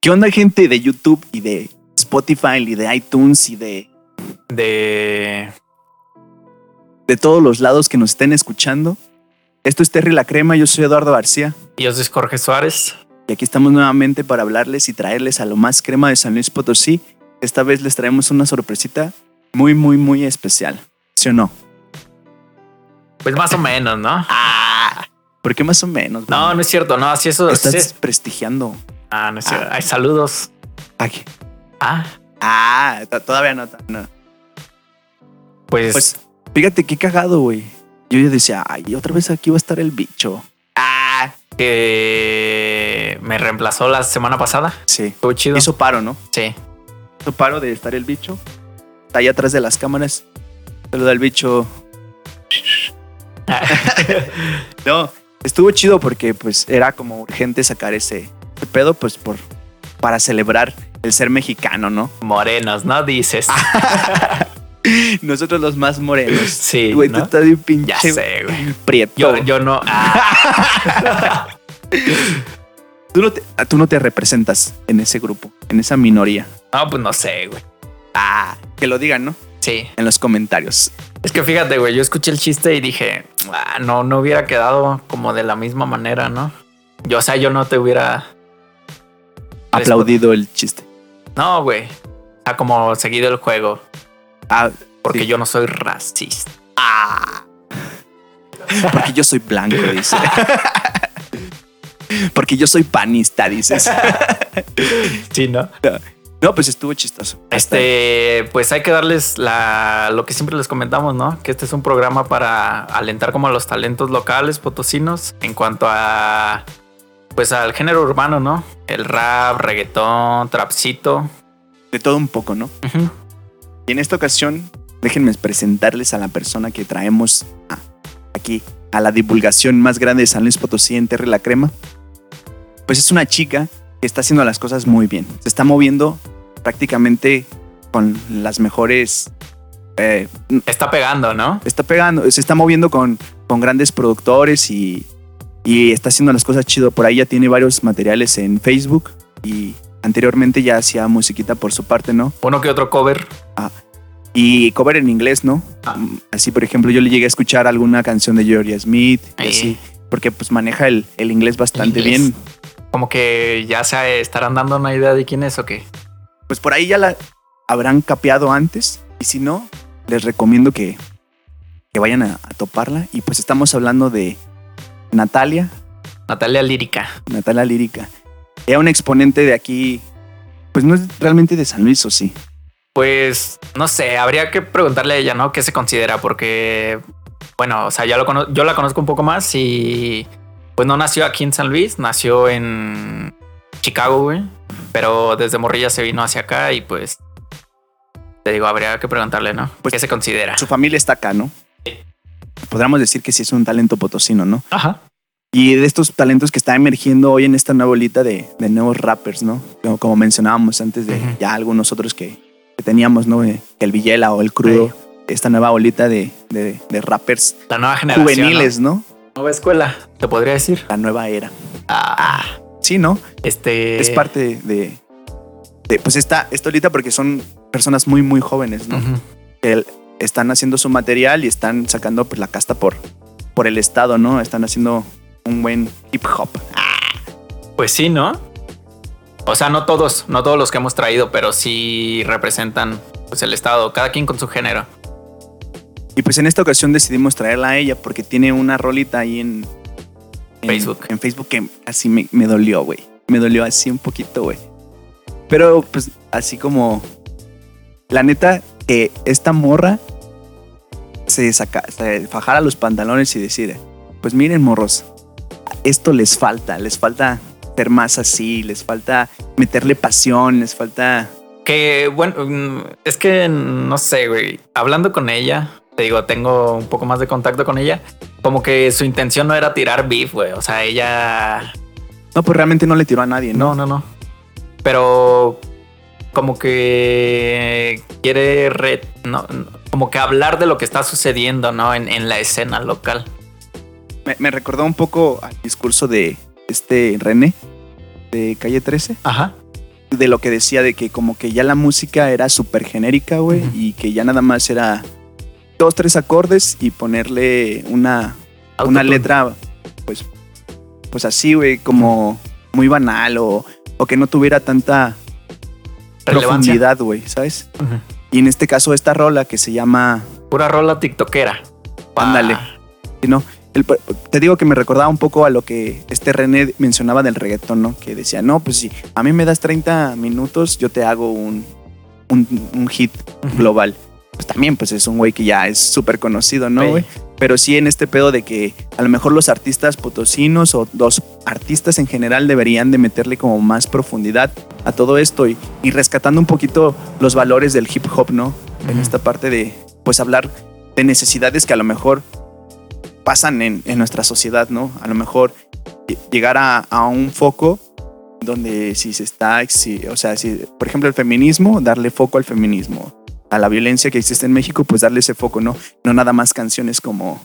¿Qué onda, gente de YouTube y de Spotify y de iTunes y de, De. de todos los lados que nos estén escuchando? Esto es Terry la Crema, yo soy Eduardo García Yo soy Jorge Suárez. y aquí estamos nuevamente para hablarles y traerles a lo más crema de San Luis Potosí. Esta vez les traemos una sorpresita muy, muy, muy especial. ¿Sí o no? Pues más o menos, ¿no? Ah, ¿por qué más o menos? No, no es cierto. No, así eso. Estás sí. desprestigiando. Ah, no es cierto. Hay saludos. Aquí. Ah, Ah, to- todavía no. no. pues. Pues fíjate qué cagado, güey. Yo ya decía, ay, otra vez aquí va a estar el bicho. Ah, que me reemplazó la semana pasada. sí. Estuvo chido. Hizo paro, ¿no? Sí. Hizo paro de estar el bicho. Está ahí atrás de las cámaras. Saluda al bicho. No, estuvo chido porque pues era como urgente sacar ese, ese pedo, pues por para celebrar el ser mexicano, ¿no? Morenos, ¿no? Dices. Nosotros los más morenos. Sí, Güey, ¿no? tú estás bien pinche. Ya sé, güey. Prieto. Yo, yo no. Ah, Tú, no te, tú no te representas en ese grupo, en esa minoría. no, pues no sé, güey. Ah, que lo digan, ¿no? Sí. En los comentarios. Es que fíjate, güey, yo escuché el chiste y dije, ah, no, no hubiera quedado como de la misma manera, ¿no? Yo, o sea, yo no te hubiera. Aplaudido el chiste. No, güey. O sea, como seguido el juego. Ah, Porque Sí. yo no soy racista. porque yo soy blanco, dice. porque yo soy panista, dices. Sí, ¿no? No, pues estuvo chistoso. Este, pues hay que darles la, lo que siempre les comentamos, ¿no? Que este es un programa para alentar como a los talentos locales potosinos en cuanto a, pues al género urbano, ¿no? El rap, reggaetón, trapcito. De todo un poco, ¿no? Y en esta ocasión, déjenme presentarles a la persona que traemos a- aquí a la divulgación más grande de San Luis Potosí en Terre la Crema. Pues es una chica que está haciendo las cosas muy bien. Se está moviendo prácticamente con las mejores. eh, Está pegando, ¿no? está pegando, se está moviendo con, con grandes productores y, y está haciendo las cosas chido. Por ahí ya tiene varios materiales en Facebook y anteriormente ya hacía musiquita por su parte, ¿no? Uno que otro cover. Y cover en inglés, ¿no? Ah. Mm, Así, por ejemplo, yo le llegué a escuchar alguna canción de Georgia Smith y Eh. así, porque pues maneja el, el inglés bastante El inglés. bien. Como que ya se estarán dando una idea de quién es o qué. Pues por ahí ya la habrán capeado antes y si no, les recomiendo que, que vayan a, a toparla. Y pues estamos hablando de Natalia, Natalia Lírica. Natalia Lírica. Era un exponente de aquí, pues no es realmente de San Luis, ¿o sí? Pues no sé, habría que preguntarle a ella, ¿no? ¿Qué se considera? Porque, bueno, o sea, ya lo yo la conozco un poco más y pues no nació aquí en San Luis, nació en Chicago, güey. Pero desde Morrilla se vino hacia acá y pues te digo, habría que preguntarle, ¿no? Pues- ¿Qué se considera? Su familia está acá, ¿no? Podríamos decir que sí es un talento potosino, ¿no? Ajá. Y de estos talentos que está emergiendo hoy en esta nueva olita de, de nuevos rappers, ¿no? Como, como mencionábamos antes de ya algunos otros que, que teníamos, ¿no? Eh, Que el Villela o el Crudo. Esta nueva olita de, de- de rappers La nueva generación. juveniles, ¿no? ¿no? Nueva escuela, te podría decir. La nueva era. Ah, Sí, ¿no? este. Es parte de, de, pues esta, esta olita porque son personas muy, muy jóvenes, ¿no? Que están haciendo su material y están sacando pues, la casta por, por el estado, ¿no? Están haciendo un buen hip hop. Pues sí, ¿no? O sea, no todos, no todos los que hemos traído, pero sí representan pues el estado, cada quien con su género. Y pues en esta ocasión decidimos traerla a ella porque tiene una rolita ahí en, en Facebook. En Facebook que así me, me dolió, güey. Me dolió así un poquito, güey. Pero pues así como... La neta que esta morra se saca, se fajara los pantalones y decir, pues miren morros, esto les falta, les falta ser más así, les falta meterle pasión, les falta... Que bueno, mm, es que no sé, güey. Hablando con ella, te digo, tengo un poco más de contacto con ella. Como que su intención no era tirar beef, güey. O sea, ella No, pues realmente no le tiró a nadie, ¿no? No, no, no. Pero como que quiere re- no, como que hablar de lo que está sucediendo, ¿no? En, en la escena local. Me, me recordó un poco al discurso de este René de Calle 13, Ajá. de lo que decía de que como que ya la música era súper genérica, güey, y que ya nada más era dos, tres acordes y ponerle una, una letra, pues, pues así, güey, como muy banal o, o que no tuviera tanta. Profundidad, güey, ¿sabes? Ujú. Y en este caso esta rola que se llama, Pura rola tiktokera. Ándale. ¿no? El- te digo que me recordaba un poco a lo que este René mencionaba del reggaetón, ¿no? Que decía, no, pues si a mí me das 30 minutos, yo te hago un, un, un hit global. Pues también, pues es un güey que ya es súper conocido, ¿no, Sí. güey? Pero sí en este pedo de que a lo mejor los artistas potosinos o los artistas en general deberían de meterle como más profundidad a todo esto y, y rescatando un poquito los valores del hip hop, ¿no? En esta parte de, pues hablar de necesidades que a lo mejor pasan en, en nuestra sociedad, ¿no? A lo mejor ll- llegar a, a un foco donde si se está, si- o sea, si, por ejemplo, el feminismo, darle foco al feminismo. A la violencia que existe en México, pues darle ese foco, ¿no? No nada más canciones como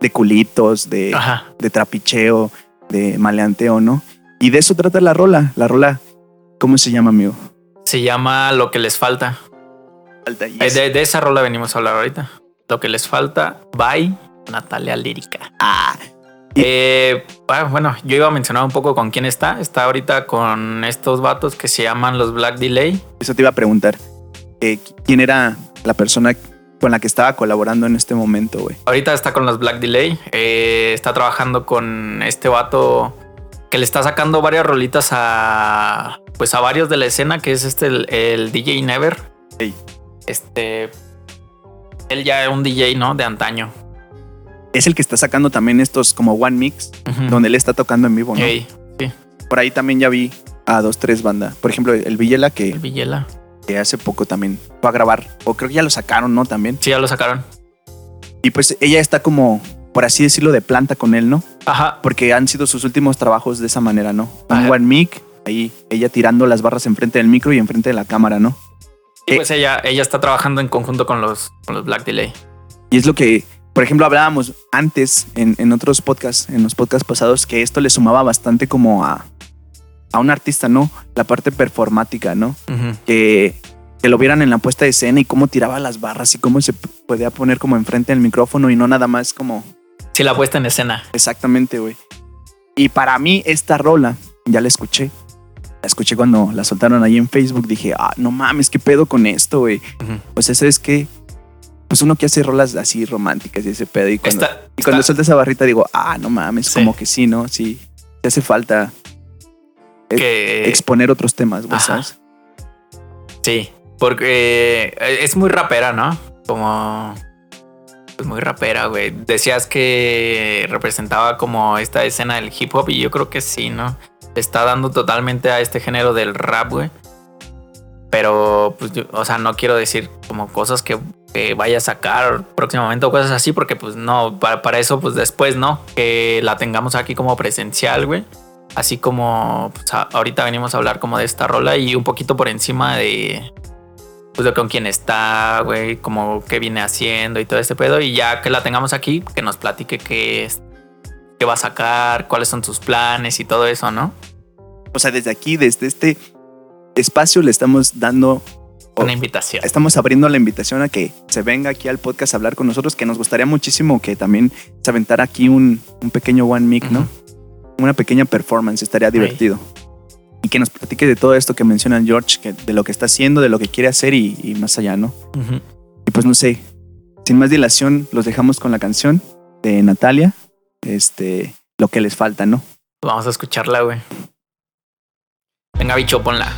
de culitos, de, de trapicheo, de maleanteo, ¿no? Y de eso trata la rola. La rola, ¿cómo se llama, amigo? Se llama Lo que les falta. Alta y Eh, De, de esa rola venimos a hablar ahorita. Lo que les falta, by Natalia Lírica. Ah, Eh, ah, bueno, yo iba a mencionar un poco con quién está. Está ahorita con estos vatos que se llaman los Black Delay. eso te iba a preguntar. Eh, ¿Quién era la persona con la que estaba colaborando en este momento, güey? Ahorita está con los Black Delay. eh, está trabajando con este vato que le está sacando varias rolitas a pues a varios de la escena, que es este el, el DJ Never. Sí. Este él ya es un DJ, ¿no? De antaño. Es el que está sacando también estos como One Mix, donde él está tocando en vivo, ¿no? Ey, Por ahí también ya vi a dos, tres bandas. Por ejemplo, el Villela, el que, Villela. que hace poco también fue a grabar, o creo que ya lo sacaron, ¿no? También. Sí, ya lo sacaron. Y pues ella está como, por así decirlo, de planta con él, ¿no? Ajá. Porque han sido sus últimos trabajos de esa manera, ¿no? Un Ajá. One Mic, ahí ella tirando las barras enfrente del micro y enfrente de la cámara, ¿no? Y Eh. pues ella, ella está trabajando en conjunto con los, con los Black Delay. Y es lo que, por ejemplo, hablábamos antes en, en otros podcasts, en los podcasts pasados, que esto le sumaba bastante como a, a un artista, ¿no? La parte performática, ¿no? Que, que lo vieran en la puesta de escena y cómo tiraba las barras y cómo se podía poner como enfrente del micrófono y no nada más como Sí, la puesta en escena. exactamente, güey. Y para mí esta rola, ya la escuché. La escuché cuando la soltaron ahí en Facebook. Dije, ah, no mames, qué pedo con esto, güey. Ujú. O sea, ¿sabes qué? Pues uno que hace rolas así románticas y ese pedo. Y cuando, Está- y cuando suelta esa barrita digo, ah, no mames, Sí. como que sí, ¿no? Sí. Te hace falta que, exponer otros temas, güey. Sí, porque eh, es muy rapera, ¿no? Como... Pues muy rapera, güey. Decías que representaba como esta escena del hip hop y yo creo que sí, ¿no? Está dando totalmente a este género del rap, güey. Pero, pues, o sea, no quiero decir como cosas que, vaya a sacar próximamente o cosas así, porque pues no, para, eso, pues después, ¿no? Que la tengamos aquí como presencial, güey. Así como pues, ahorita venimos a hablar como de esta rola y un poquito por encima de pues de con quién está, güey, como qué viene haciendo y todo este pedo. Y ya que la tengamos aquí, que nos platique qué, es- qué va a sacar, cuáles son sus planes y todo eso, ¿no? O sea, desde aquí, desde este espacio, le estamos dando. Una invitación. estamos abriendo la invitación a que se venga aquí al podcast a hablar con nosotros, que nos gustaría muchísimo que también se aventara aquí un, un pequeño one mic, ¿no? Una pequeña performance, estaría divertido. Y que nos platique de todo esto que menciona George, que, de lo que está haciendo, de lo que quiere hacer y, y más allá, ¿no? Y pues no sé, sin más dilación, los dejamos con la canción de Natalia, este, lo que les falta, ¿no? Vamos a escucharla, güey. Venga, bicho, ponla.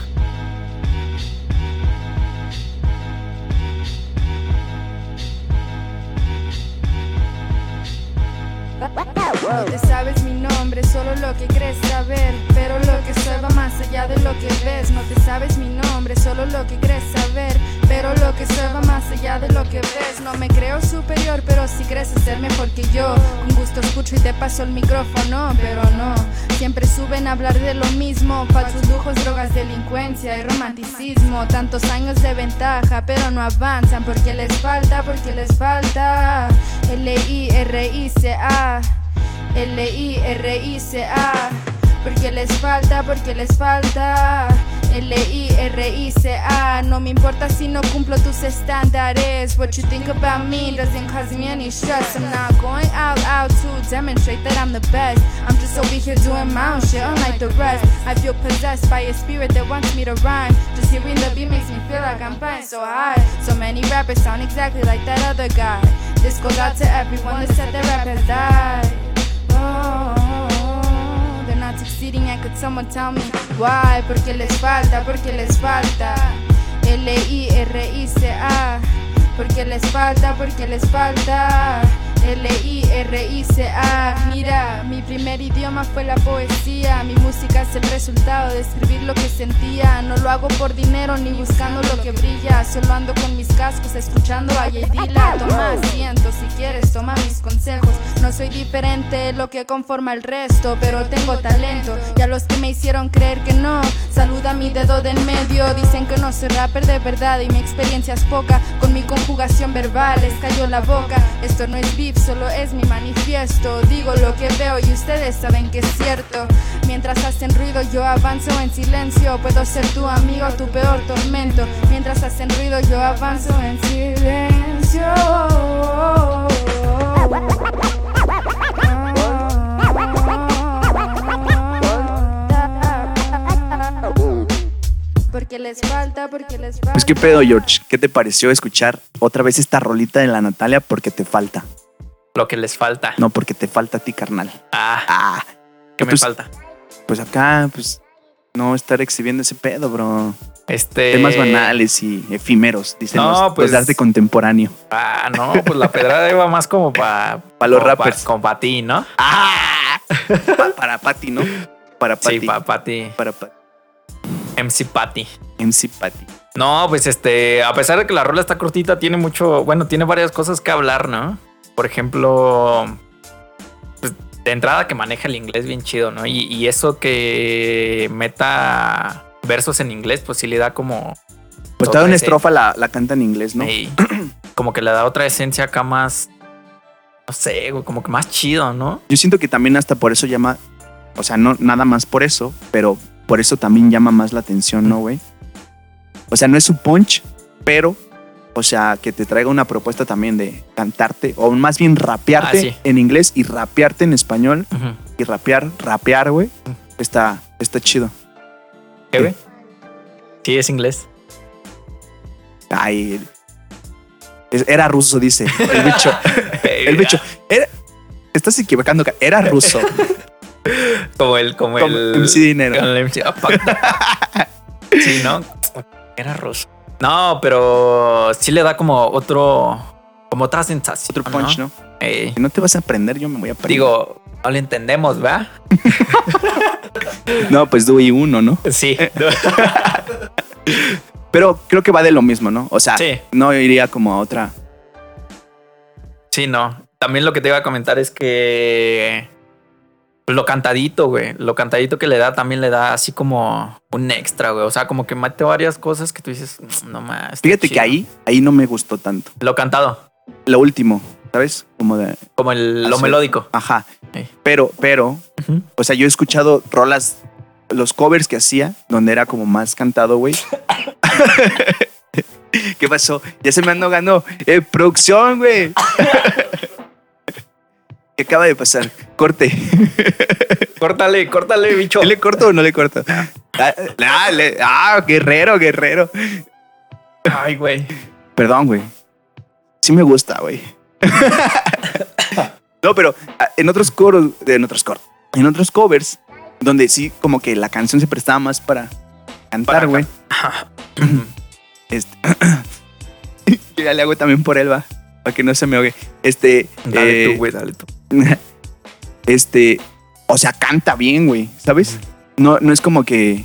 No te sabes mi nombre, solo lo que crees saber. Pero lo que soy más allá de lo que ves. No te sabes mi nombre, solo lo que crees saber. Pero lo que soy más allá de lo que ves. No me creo superior, pero si crees ser mejor que yo. Con gusto escucho y te paso el micrófono, pero no. Siempre suben a hablar de lo mismo. Falsos lujos, drogas, delincuencia y romanticismo. Tantos años de ventaja, pero no avanzan porque les falta, porque les falta. L-I-R-I-C-A. L-I-R-I-C-A. Porque les falta, porque les falta. L-I-R-I-C-A No me importa si no cumplo tus estándares. What you think about me doesn't cause me any stress. I'm not going out, out to demonstrate that I'm the best. I'm just over here doing my own shit unlike the rest. I feel possessed by a spirit that wants me to rhyme. Just hearing the beat makes me feel like I'm flying so high. So many rappers sound exactly like that other guy. This goes out to everyone that said their rap has died not succeeding and could someone tell me why? Porque les falta, porque les falta L-I-R-I-C-A Porque les falta, porque les falta L-I-R-I-C-A Mira, mi primer idioma fue la poesía. Mi música es el resultado de escribir lo que sentía. No lo hago por dinero ni buscando lo que brilla. Solo ando con mis cascos escuchando a Yedila Toma asiento si quieres, toma mis consejos. No soy diferente lo que conforma el resto Pero tengo talento. Y a los que me hicieron creer que no Saluda mi dedo del medio. Dicen que no soy rapper de verdad Y mi experiencia es poca. Con mi conjugación verbal les cayó la boca. Esto no es solo es mi manifiesto Digo lo que veo y ustedes saben que es cierto Mientras hacen ruido yo avanzo en silencio Puedo ser tu amigo tu peor tormento Mientras hacen ruido yo avanzo en silencio Porque les falta, porque les falta Pues qué pedo, George. ¿Qué te pareció escuchar otra vez esta rolita de la Natalia? Porque te falta. Lo que les falta. No, porque te falta a ti, carnal. Ah, Ah, ¿qué me pues- falta? pues acá, pues no estar exhibiendo ese pedo, bro. Este. Temas banales y efímeros, dicen No, los, los pues- de arte contemporáneo. Ah, no, pues la pedrada iba más como para. Pa' los rappers. como para ti, ¿no? ¡Ah! Pa- para Patty, ¿no? Para Patty. Sí, para ti. Para Patty. MC Patty. MC Patty. No, pues este, a pesar de que la rola está cortita, tiene mucho, bueno, tiene varias cosas que hablar, ¿no? Por ejemplo, pues, de entrada que maneja el inglés bien chido, ¿no? Y, y eso que meta versos en inglés, pues sí le da como, Pues toda una estrofa la, la canta en inglés, ¿no? como que le da otra esencia acá más, no sé, güey, como que más chido, ¿no? Yo siento que también hasta por eso llama, o sea, no nada más por eso, pero por eso también llama más la atención, ¿no, güey? O sea, no es un punch, pero, o sea, que te traiga una propuesta también de cantarte, o más bien rapearte Ah, sí. en inglés y rapearte en español, y rapear, rapear, güey, está, está chido. ¿Qué, güey? Sí, es inglés. Ay, era ruso, dice el bicho. el bicho, era- estás equivocando, ca- era ruso. Como el, como, Como el. MC Dinero. el MC. Sí, ¿no? Era ruso. No, pero sí le da como otro. Como otra sensación. Otro punch, ¿no? Si no te vas a aprender, yo me voy a aprender. Digo, no le entendemos, ¿va? no, pues Dewey uno, ¿no? Sí. Pero creo que va de lo mismo, ¿no? O sea, Sí. no iría como a otra. Sí, no. También lo que te iba a comentar es que. Lo cantadito, güey. Lo cantadito que le da también le da así como un extra, güey. O sea, como que mate varias cosas que tú dices, "Mm, no más. Fíjate que chido". ahí, ahí no me gustó tanto. Lo cantado, Lo último, ¿sabes? Como de, como el, lo melódico. ajá. Sí. Pero, pero, o sea, yo he escuchado rolas, los covers que hacía, donde era como más cantado, güey. ¿Qué pasó? Ya se me ando ganando eh, producción, güey. ¿Qué acaba de pasar? Corte. Córtale, córtale, bicho. ¿Le corto o no le corto? Ah, ah, le- ah, guerrero, guerrero. Ay, güey. Perdón, güey. Sí me gusta, güey. no, pero ah, en otros coros, en otros coros, en otros covers, donde sí como que la canción se prestaba más para cantar, güey. Este, ya le hago también por él, va, para que no se me ahogue. Este, Dale eh, tú, güey, dale tú. este, o sea, canta bien, güey, ¿sabes? No, no es como que,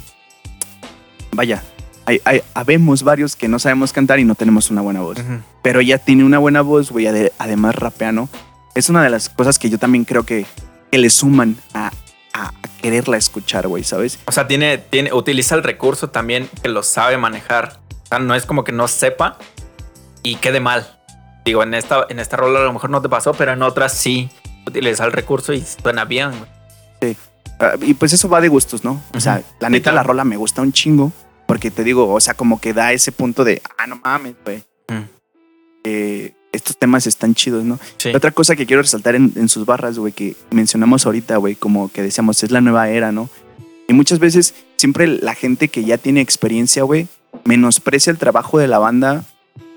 vaya, hay, hay, habemos varios que no sabemos cantar y no tenemos una buena voz. Pero ella tiene una buena voz, güey, ade- además rapea, ¿no? Es una de las cosas que yo también creo que, que le suman a, a- a quererla escuchar, güey, ¿sabes? O sea, tiene, tiene, utiliza el recurso también que lo sabe manejar. O sea, no es como que no sepa y quede mal. Digo, en esta, en esta rola a lo mejor no te pasó, pero en otras sí utiliza el recurso y suena bien. güey. Ah, y pues eso va de gustos, ¿no? O sea, la Sí, neta, la rola me gusta un chingo. Porque te digo, o sea, como que da ese punto de, ah, no mames, güey. Eh, estos temas están chidos, ¿no? Sí. Otra cosa que quiero resaltar en, en sus barras, güey, que mencionamos ahorita, güey, como que decíamos, es la nueva era, ¿no? Y muchas veces, siempre la gente que ya tiene experiencia, güey, menosprecia el trabajo de la banda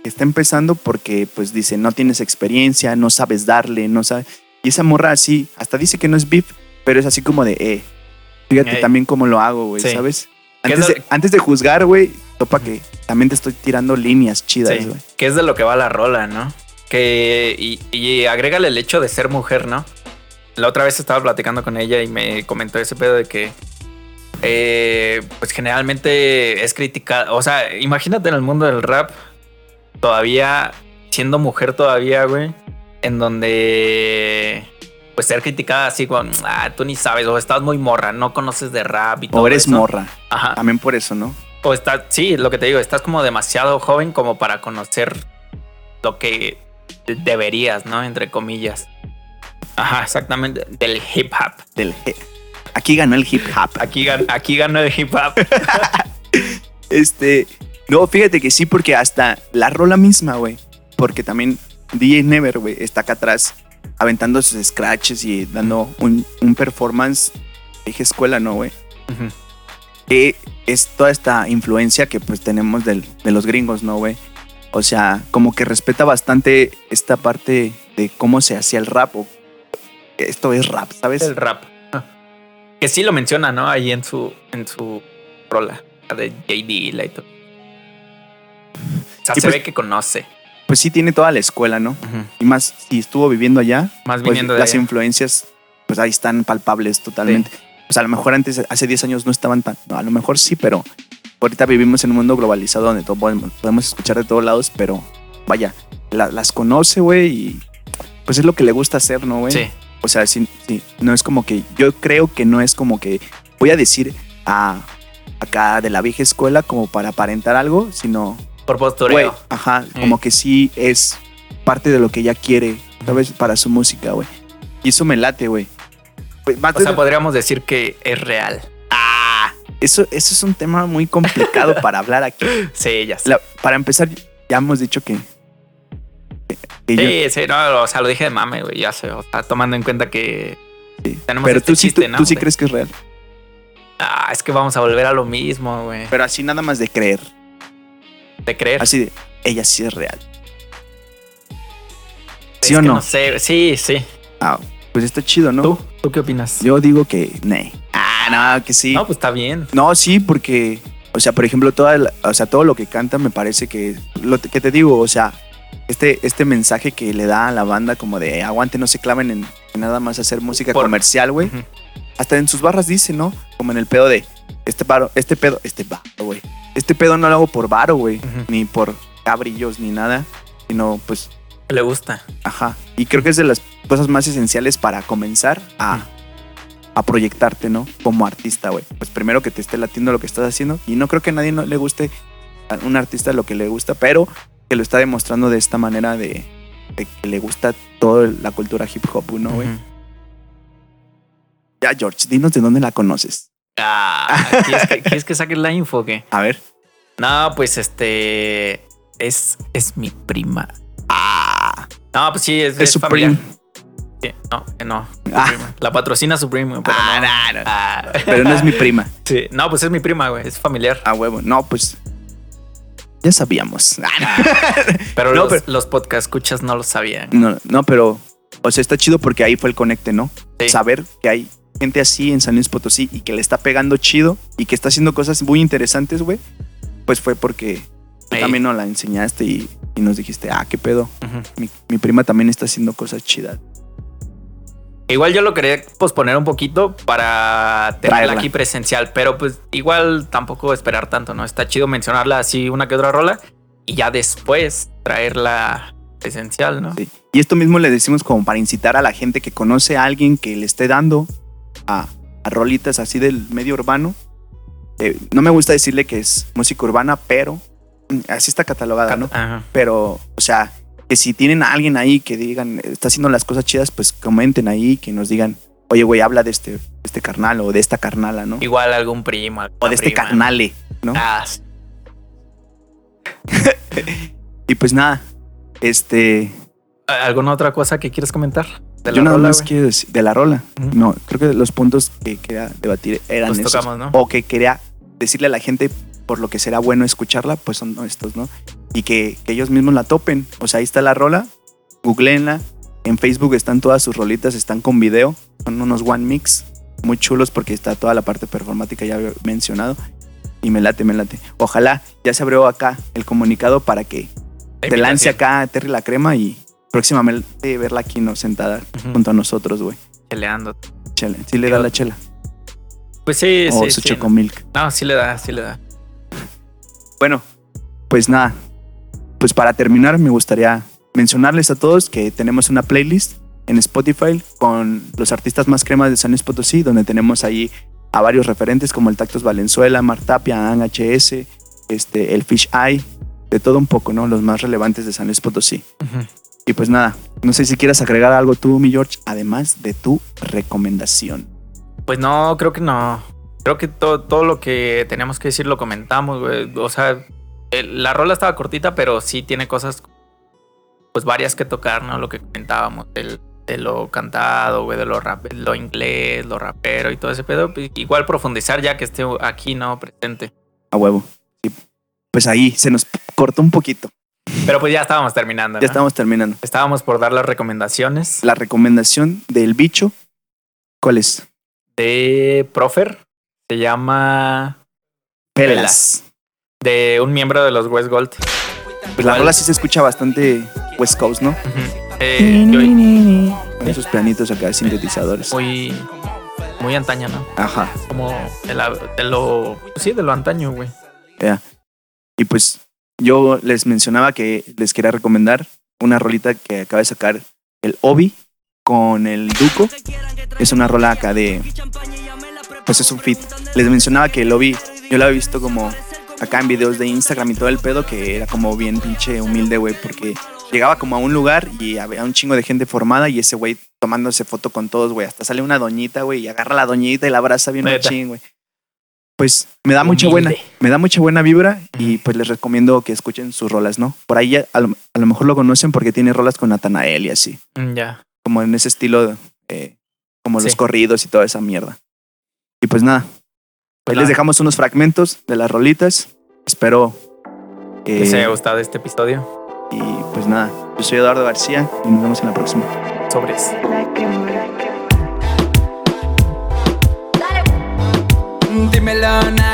que está empezando porque, pues, dice, no tienes experiencia, no sabes darle, no sabes. Y esa morra así, hasta dice que no es beef, pero es así como de, eh, fíjate Ey. también cómo lo hago, güey, Sí. ¿sabes? ¿Qué es Antes lo- de, antes de juzgar, güey, topa que también te estoy tirando líneas chidas, Sí, güey. que es de lo que va la rola, ¿no? Que y, y agrégale el hecho de ser mujer, ¿no? La otra vez estaba platicando con ella y me comentó ese pedo de que eh, pues generalmente es criticada, o sea, imagínate en el mundo del rap todavía siendo mujer todavía, güey, en donde pues ser criticada así con, ah, tú ni sabes, o estás muy morra, no conoces de rap y todo O eres eso. morra, Ajá. también por eso, ¿no? O estás, sí, lo que te digo, estás como demasiado joven como para conocer lo que de- deberías, ¿no? Entre comillas. Ajá, exactamente. Del hip hop. Del he- Aquí ganó el hip hop. Aquí, gan- aquí ganó el hip hop. Este, no, fíjate que sí, porque hasta la rola misma, güey. Porque también DJ Never, güey, está acá atrás aventando sus scratches y dando un, un performance de vieja escuela, ¿no, güey? Es toda esta influencia que pues tenemos del- de los gringos, ¿no, güey? O sea, como que respeta bastante esta parte de cómo se hacía el rap o esto es rap, ¿sabes? el rap. Ah. Que sí lo menciona, ¿no? Ahí en su, en su rola. la De JD todo. O sea, Y se pues- ve que conoce. Pues sí tiene toda la escuela, ¿no? Y más si estuvo viviendo allá, Más pues, viniendo de las allá. influencias, pues ahí están palpables totalmente. Pues a lo mejor antes, hace 10 años no estaban tan, no, a lo mejor sí, pero ahorita vivimos en un mundo globalizado donde todo podemos, podemos escuchar de todos lados, pero vaya, la- las conoce, güey, y pues es lo que le gusta hacer, ¿no, güey? Sí. O sea, sí, sí, no es como que, yo creo que no es como que voy a decir a acá de la vieja escuela como para aparentar algo, sino Por postureo. ajá, Sí. como que sí es parte de lo que ella quiere, ¿sabes? Para su música, güey. Y eso me late, güey. Pues, O de- sea, podríamos decir que es real. ah, eso, eso es un tema muy complicado para hablar aquí. Sí, ya sé. La- para empezar, ya hemos dicho que. yo- Sí, sí, no, o sea, lo dije de mame, güey, ya sé. O sea, tomando en cuenta que sí. tenemos Pero este tú, sí, chiste, tú, ¿no? tú sí crees que es real. Ah, es que vamos a volver a lo mismo, güey. Pero así nada más de creer. De creer. Así de, ella sí es real. Es ¿Sí o no? No sé, sí, sí. Ah, pues está chido, ¿no? ¿Tú? ¿Tú qué opinas? Yo digo que, nee. Ah, no, que sí. No, pues está bien. No, sí, porque, o sea, por ejemplo, toda la- o sea, todo lo que canta me parece que, lo que te digo, o sea, este, este mensaje que le da a la banda como de aguante, no se claven en, en nada más hacer música Por- comercial, güey. Hasta en sus barras dice, ¿no? Como en el pedo de, este paro, este pedo, este varo, güey. Este pedo no lo hago por varo, güey. Ni por cabrillos, ni nada. Sino, pues, Le gusta. Ajá. Y creo que es de las cosas más esenciales para comenzar a, a proyectarte, ¿no? Como artista, güey. Pues primero que te esté latiendo lo que estás haciendo. Y no creo que a nadie no le guste a un artista lo que le gusta, pero que lo está demostrando de esta manera de, de que le gusta toda la cultura hip hop, ¿no, güey? Ya, George, dinos de dónde la conoces. Ah, ¿quieres que, quieres que saques la info o qué? A ver. No, pues este. Es, es mi prima. Ah, No, pues sí, es, es es familiar. Supreme. Sí, no, no. Ah. La patrocina Supreme, pero Ah, no. no, no. Ah. Pero no es mi prima. Sí, no, pues es mi prima, güey. Es familiar. A huevo. No, pues. Ya sabíamos. Ah, Pero, No, los, pero- los podcast escuchas no lo sabían. No, no, pero, o sea, está chido porque ahí fue el conecte, ¿no? Sí. Saber que hay gente así en San Luis Potosí y que le está pegando chido y que está haciendo cosas muy interesantes, güey. Pues fue porque tú también nos la enseñaste y, y nos dijiste, ah, qué pedo. Ujú. Mi, mi prima también está haciendo cosas chidas. Igual yo lo quería posponer un poquito para tenerla Traerla. aquí presencial, pero pues igual tampoco esperar tanto, ¿no? Está chido mencionarla así una que otra rola y ya después traerla presencial, ¿no? Sí. Y esto mismo le decimos como para incitar a la gente que conoce a alguien que le esté dando a, a rolitas así del medio urbano. Eh, no me gusta decirle que es música urbana, pero mm, así está catalogada, ¿no? Ajá. pero, o sea, que si tienen a alguien ahí que digan, está haciendo las cosas chidas, pues comenten ahí, que nos digan, oye, güey, habla de este, de este carnal o de esta carnala, ¿no? Igual algún primo. O de este prima. carnale, ¿no? Ah, sí. y pues nada, este. ¿Alguna otra cosa que quieres comentar? De la yo nada más quiero decir, de la rola. No, creo que los puntos que quería debatir eran Los esos. tocamos, ¿no? O que quería decirle a la gente por lo que será bueno escucharla, pues son estos, ¿no? Y que, que ellos mismos la topen. O sea, ahí está la rola, googleenla. En Facebook están todas sus rolitas, están con video. Son unos one mix muy chulos porque está toda la parte performática ya mencionado. Y me late, me late. Ojalá ya se abrió acá el comunicado para que te lance acá Terry la crema y próximamente verla aquí no sentada junto a nosotros, güey. Cheleando. Chele. Sí le da la chela. Pues sí, o sí. su chocomilk. No, sí le da, sí le da. Bueno, pues nada. Pues para terminar me gustaría mencionarles a todos que tenemos una playlist en Spotify con los artistas más cremas de San Luis Potosí, donde tenemos ahí a varios referentes como el Tactos Valenzuela, Martapia, An HS, este, el Fish Eye, de todo un poco, ¿no? Los más relevantes de San Luis Potosí. Y pues nada, no sé si quieras agregar algo tú, mi George, además de tu recomendación. Pues no, creo que no. Creo que todo, todo lo que teníamos que decir lo comentamos, güey. O sea, la rola estaba cortita, pero sí tiene cosas, pues varias que tocar, ¿no? Lo que comentábamos, del, de lo cantado, güey, de lo, rap, lo inglés, lo rapero y todo ese pedo. Pues, igual profundizar ya que esté aquí, ¿no? Presente. A huevo. Sí. Pues ahí se nos cortó un poquito. Pero pues ya estábamos terminando. ¿no? Ya estábamos terminando. Estábamos por dar las recomendaciones. La recomendación del bicho, ¿cuál es? De Profer. Se llama Pelas. De un miembro de los West Gold. Pues la rola sí se escucha bastante West Coast, ¿no? Uh -huh. eh, yo, Con esos planitos acá, sintetizadores. Muy, muy antaña, ¿no? Ajá. Como de, la, de lo. Sí, de lo antaño, güey. Yeah. Y pues yo les mencionaba que les quería recomendar una rolita que acaba de sacar el Obi con el Duco. Es una rola acá de. Pues es un fit. Les mencionaba que el Obi, yo lo había visto como acá en videos de Instagram y todo el pedo, que era como bien pinche humilde, güey, porque llegaba como a un lugar y había un chingo de gente formada y ese güey tomándose foto con todos, güey. Hasta sale una doñita, güey, y agarra a la doñita y la abraza bien machín, güey. Pues me da mucha buena, me da mucha buena vibra y pues les recomiendo que escuchen sus rolas, ¿no? Por ahí a lo, a lo mejor lo conocen porque tiene rolas con Natanael y así. Mm, Ya. Como en ese estilo, eh, como los Sí. corridos y toda esa mierda. Y pues nada, ahí les dejamos unos fragmentos de las rolitas. Espero Que eh, les haya gustado este episodio. Y pues nada, yo soy Eduardo García y nos vemos en la próxima. Sobres. Dímelo,